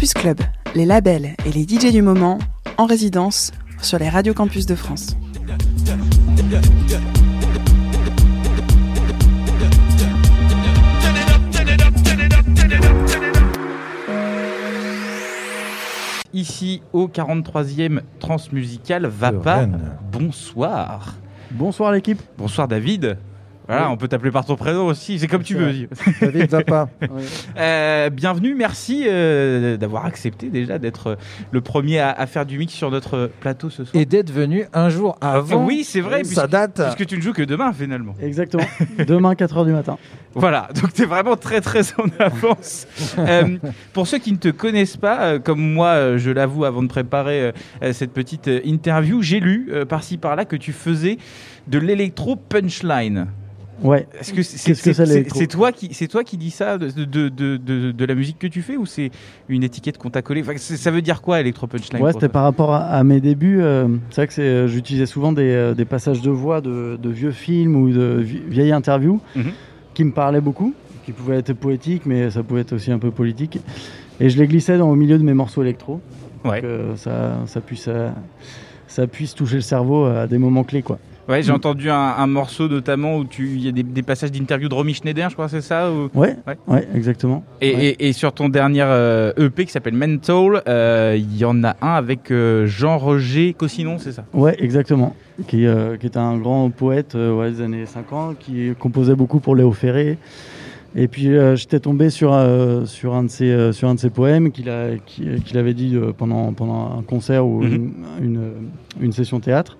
Campus Club, les labels et les DJ du moment en résidence sur les radios campus de France. Ici au 43e Transmusical Vapa. Bonsoir. Bonsoir l'équipe. Bonsoir David. Voilà, on peut t'appeler par ton prénom aussi, c'est comme tu veux. David Zappa. Euh, bienvenue, merci euh, d'avoir accepté déjà d'être euh, le premier à, faire du mix sur notre plateau ce soir. Et d'être venu un jour avant. Oui, c'est vrai. Ça date. Parce que tu ne joues que demain finalement. Exactement. demain 4h du matin. Voilà, donc tu es vraiment très très en avance. pour ceux qui ne te connaissent pas, comme moi je l'avoue avant de préparer cette petite interview, j'ai lu par-ci par-là que tu faisais de l'électro punchline. Ouais. Est-ce que c'est toi qui c'est toi qui dis ça de, de, de, de, la musique que tu fais ou c'est une étiquette qu'on t'a collée? Ça veut dire quoi Electro Punchline Ouais, c'était par rapport à, mes débuts. Euh, c'est vrai que euh, j'utilisais souvent des, euh, des, passages de voix de, vieux films ou de vieilles interviews mhm. qui me parlaient beaucoup, qui pouvaient être poétiques, mais ça pouvait être aussi un peu politique. Et je les glissais dans, au milieu de mes morceaux électro, ouais. que ça, ça puisse ça puisse toucher le cerveau à des moments clés, quoi. Ouais, j'ai mm. entendu un, morceau notamment où il y a des, passages d'interview de Romy Schneider, je crois, c'est ça ou... ouais, ouais, exactement. Et, et, sur ton dernier EP euh, qui s'appelle Mental, euh, il y en a un avec euh, Jean-Roger Cossinon, c'est ça? Ouais, exactement. Qui, qui est un grand poète des années 50, qui composait beaucoup pour Léo Ferré. Et puis j'étais tombé sur, sur, un de ses, sur un de ses poèmes qu'il qu'il avait dit pendant, pendant un concert ou mm-hmm. une, une, session théâtre.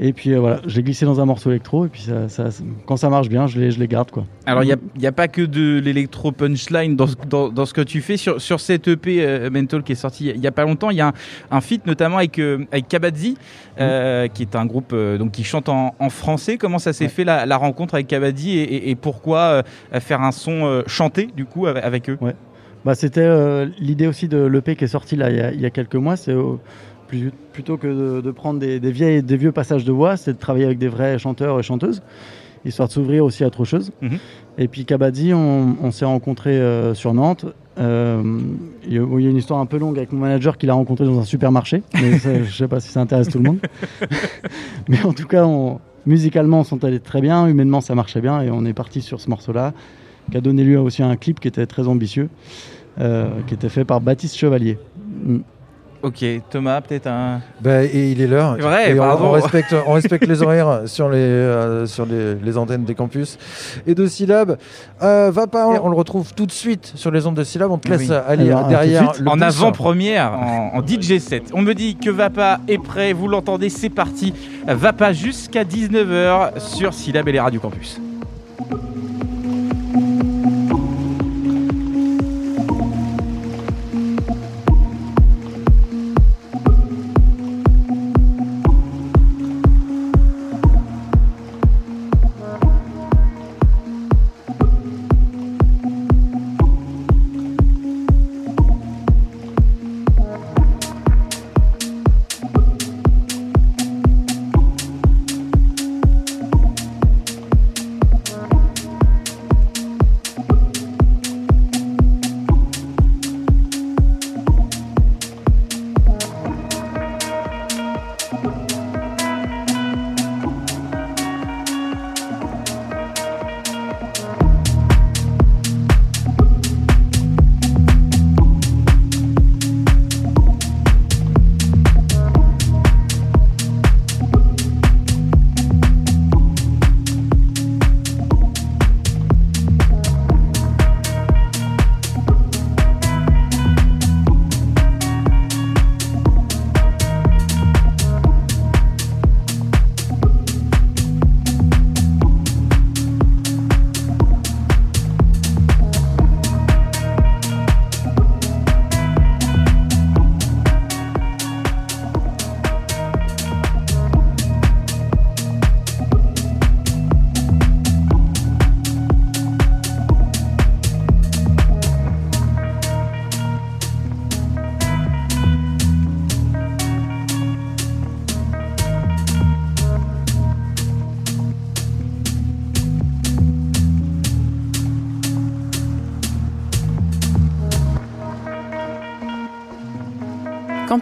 Et puis euh, voilà, je l'ai glissé dans un morceau électro, et puis ça, quand ça marche bien, je les, je les garde. Quoi. Alors il n'y a, a, pas que de l'électro punchline dans, dans, dans, ce que tu fais. Sur, sur cette EP euh, Mental qui est sorti il n'y a pas longtemps, il y a un, un feat notamment avec, euh, avec Kabadzi, mm. qui est un groupe donc, qui chante en, en français. Comment ça s'est fait la, la, rencontre avec Kabadzi et, et, pourquoi faire un son chanté du coup avec, eux? Ouais. bah, C'était l'idée aussi de l'EP qui est sorti là, il, y a, il y a quelques mois. C'est plutôt que de, prendre des, vieilles, des vieux passages de voix, c'est de travailler avec des vrais chanteurs et chanteuses, histoire de s'ouvrir aussi à autre chose. Mhm. Et puis Kabaddi, on, s'est rencontré euh, sur Nantes. Euh, il y, a une histoire un peu longue avec mon manager qui l'a rencontré dans un supermarché. Mais je ne sais pas si ça intéresse tout le monde. mais en tout cas, musicalement, on s'entendait très bien. Humainement, ça marchait bien. Et on est parti sur ce morceau-là, qui a donné lieu aussi à un clip qui était très ambitieux, euh, qui était fait par Baptiste Chevalier. Mm. Ok, Thomas, peut-être un. Ben, et il est l'heure. Vrai, on, respecte, on respecte les horaires sur les euh, sur les, les, antennes des campus et de Syllab. Euh, va pas, on, le retrouve tout de suite sur les ondes de Syllab. On te laisse aller derrière. en avant-première, en, DJ 7. On me dit que Vapa est prêt. Vous l'entendez, c'est parti. Vapa jusqu'à 19h sur Syllab et les radios campus.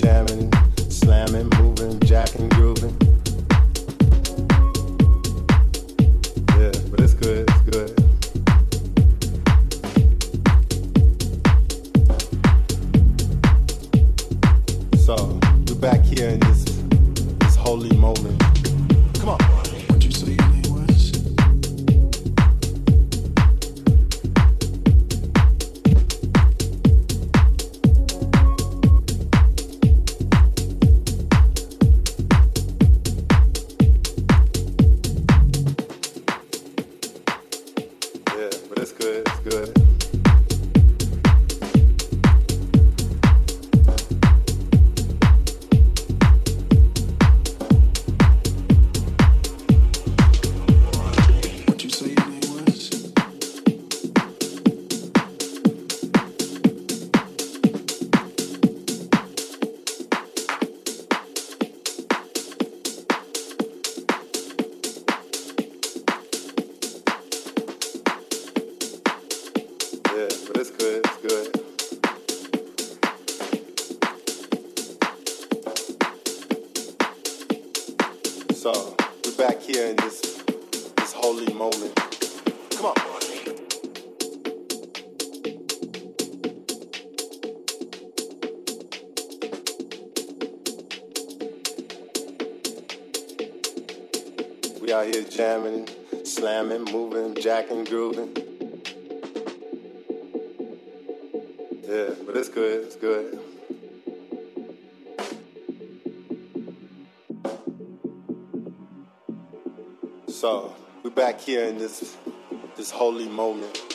jamming, slamming, moving, jacking. Jamming, slamming, moving, jacking, grooving. Yeah, but it's good, it's good. So, we're back here in this this holy moment.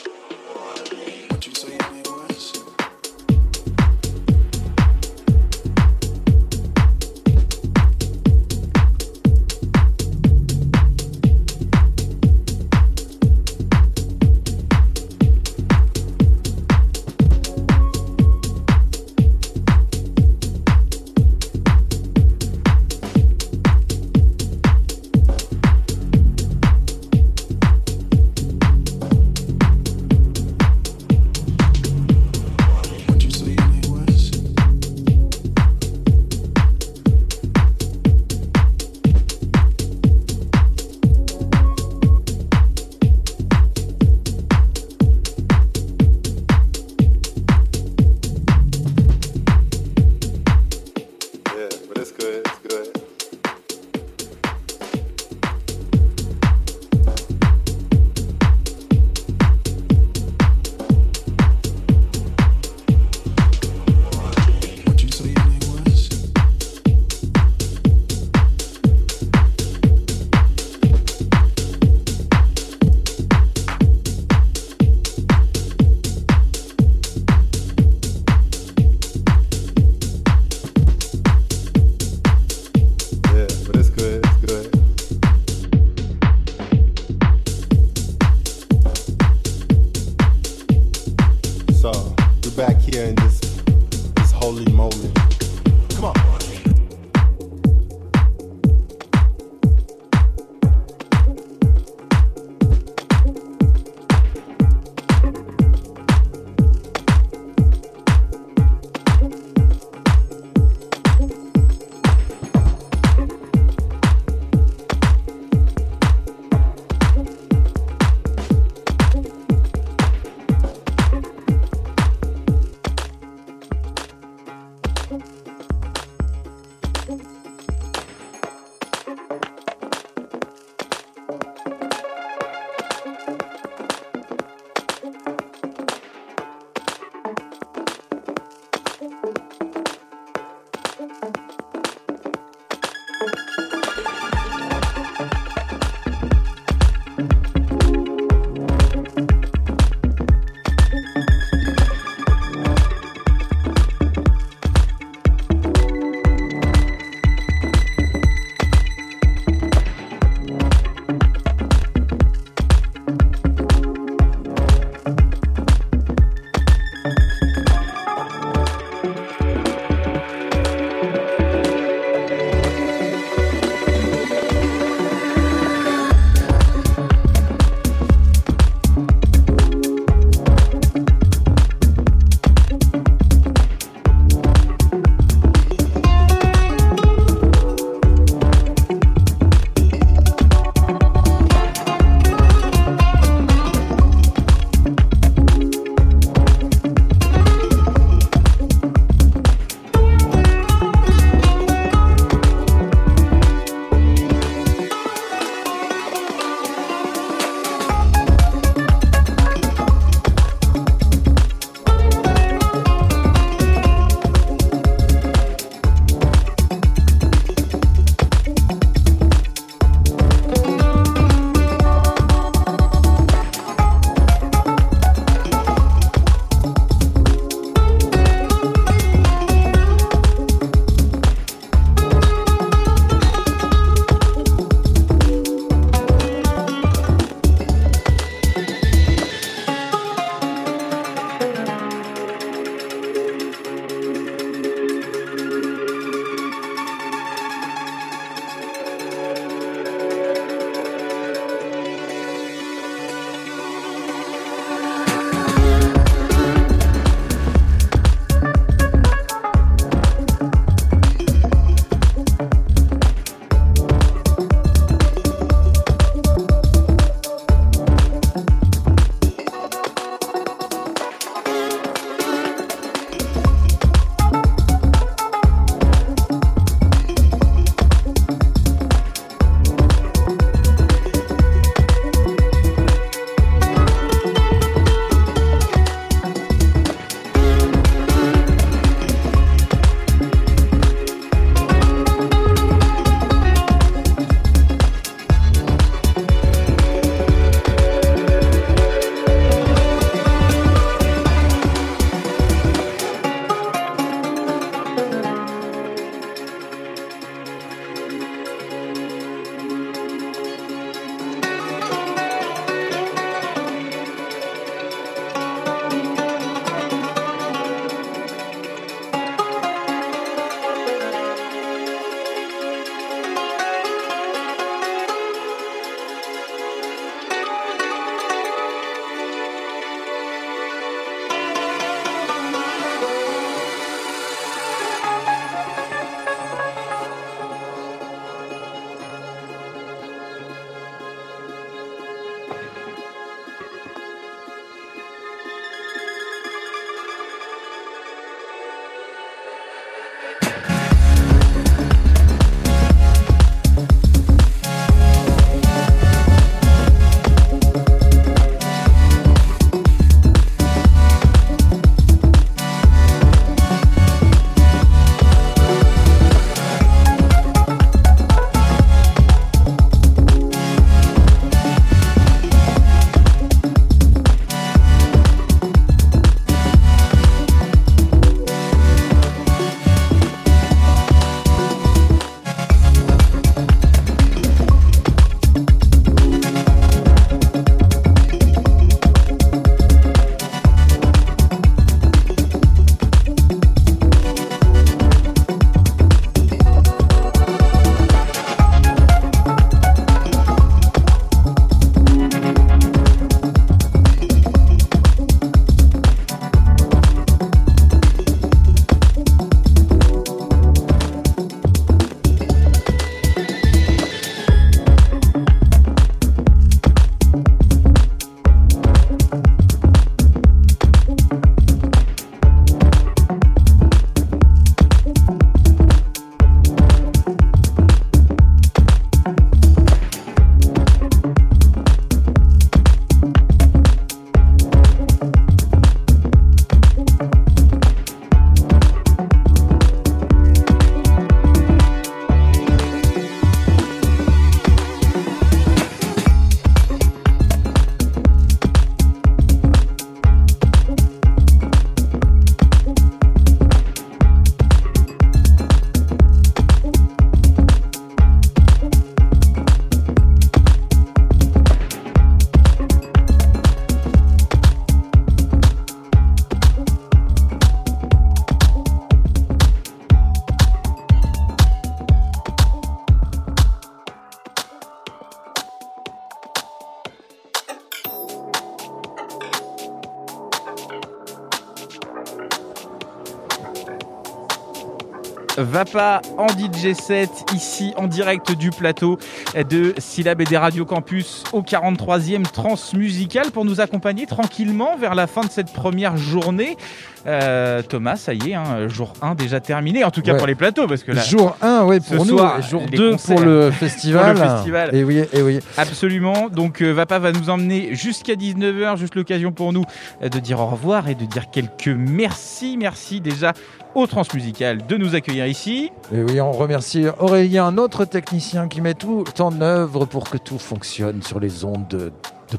Vapa en DJ 7 ici en direct du plateau de Syllab et des Radio Campus au 43e Transmusical pour nous accompagner tranquillement vers la fin de cette première journée. Euh, Thomas, ça y est, hein, jour 1 déjà terminé, en tout cas Ouais. pour les plateaux, parce que là, Jour 1, oui, pour nous, soir, jour les 2 concerts. pour le festival. Pour le festival. Et oui, et oui. Absolument. Donc euh, Vapa va nous emmener jusqu'à 19h, juste l'occasion pour nous euh, de dire au revoir et de dire quelques merci, merci déjà au Transmusical de nous accueillir ici. Et oui, on remercie Aurélien, notre technicien qui met tout en œuvre pour que tout fonctionne sur les ondes de, de.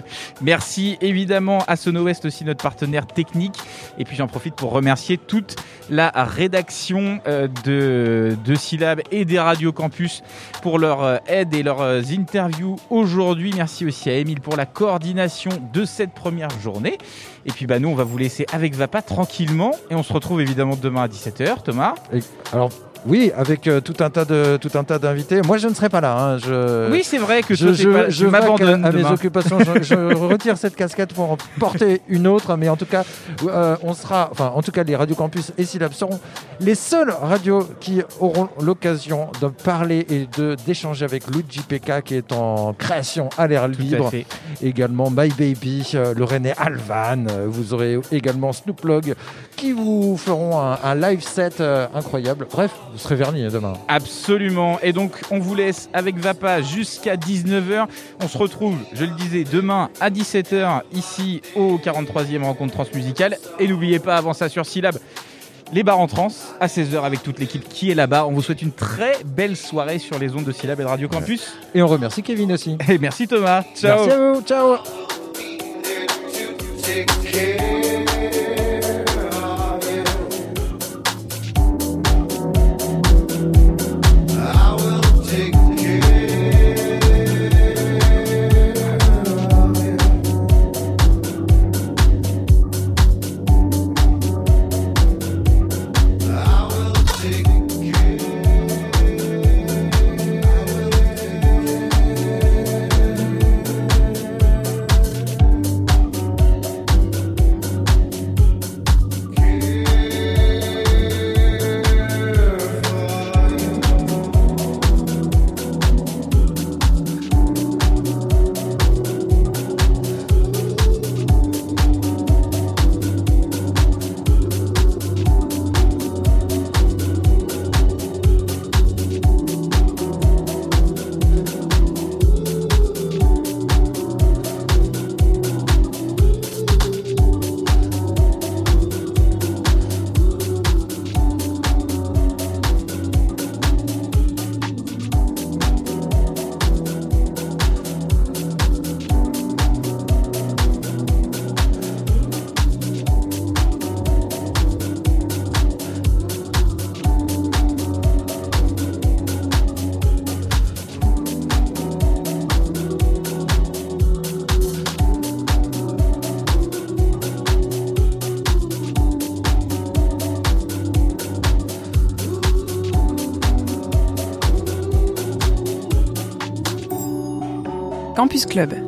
Merci évidemment à Sono West aussi notre partenaire technique. Et puis j'en profite pour remercier toute la rédaction euh, de, de Syllab et des Radio Campus pour leur euh, aide et leurs euh, interviews aujourd'hui. Merci aussi à Émile pour la coordination de cette première journée. Et puis bah nous on va vous laisser avec Vapa tranquillement et on se retrouve évidemment demain à 17h. Thomas? Alors, oui, avec euh, tout un tas de tout un tas d'invités. Moi, je ne serai pas là. hein, je... Oui c'est vrai que Je, je, pas- je tu vaque m'abandonnes à mes occupations. Je, je retire cette casquette pour en porter une autre. Mais en tout cas, euh, on sera, enfin, en tout cas, les radios campus et Syllab seront les seules radios qui auront l'occasion de parler et de d'échanger avec Luigi PK qui est en création à l'air à libre. fait. Également My Baby, euh, le René Alvan. Euh, Vous aurez également Snoop Logg qui vous feront un, un live set euh, incroyable. Bref, vous serez vernis hein, demain. Absolument. Et donc, on vous laisse avec Vapa jusqu'à 19h. On se retrouve, je le disais, demain à 17h ici au 43e rencontre transmusicale. Et n'oubliez pas, avant ça sur Syllab, les bars en trans à 16h avec toute l'équipe qui est là-bas. On vous souhaite une très belle soirée sur les ondes de Syllab et de Radio Campus. Et on remercie Kevin aussi. Et merci Thomas. Ciao. Merci à vous. Ciao. Campus Club,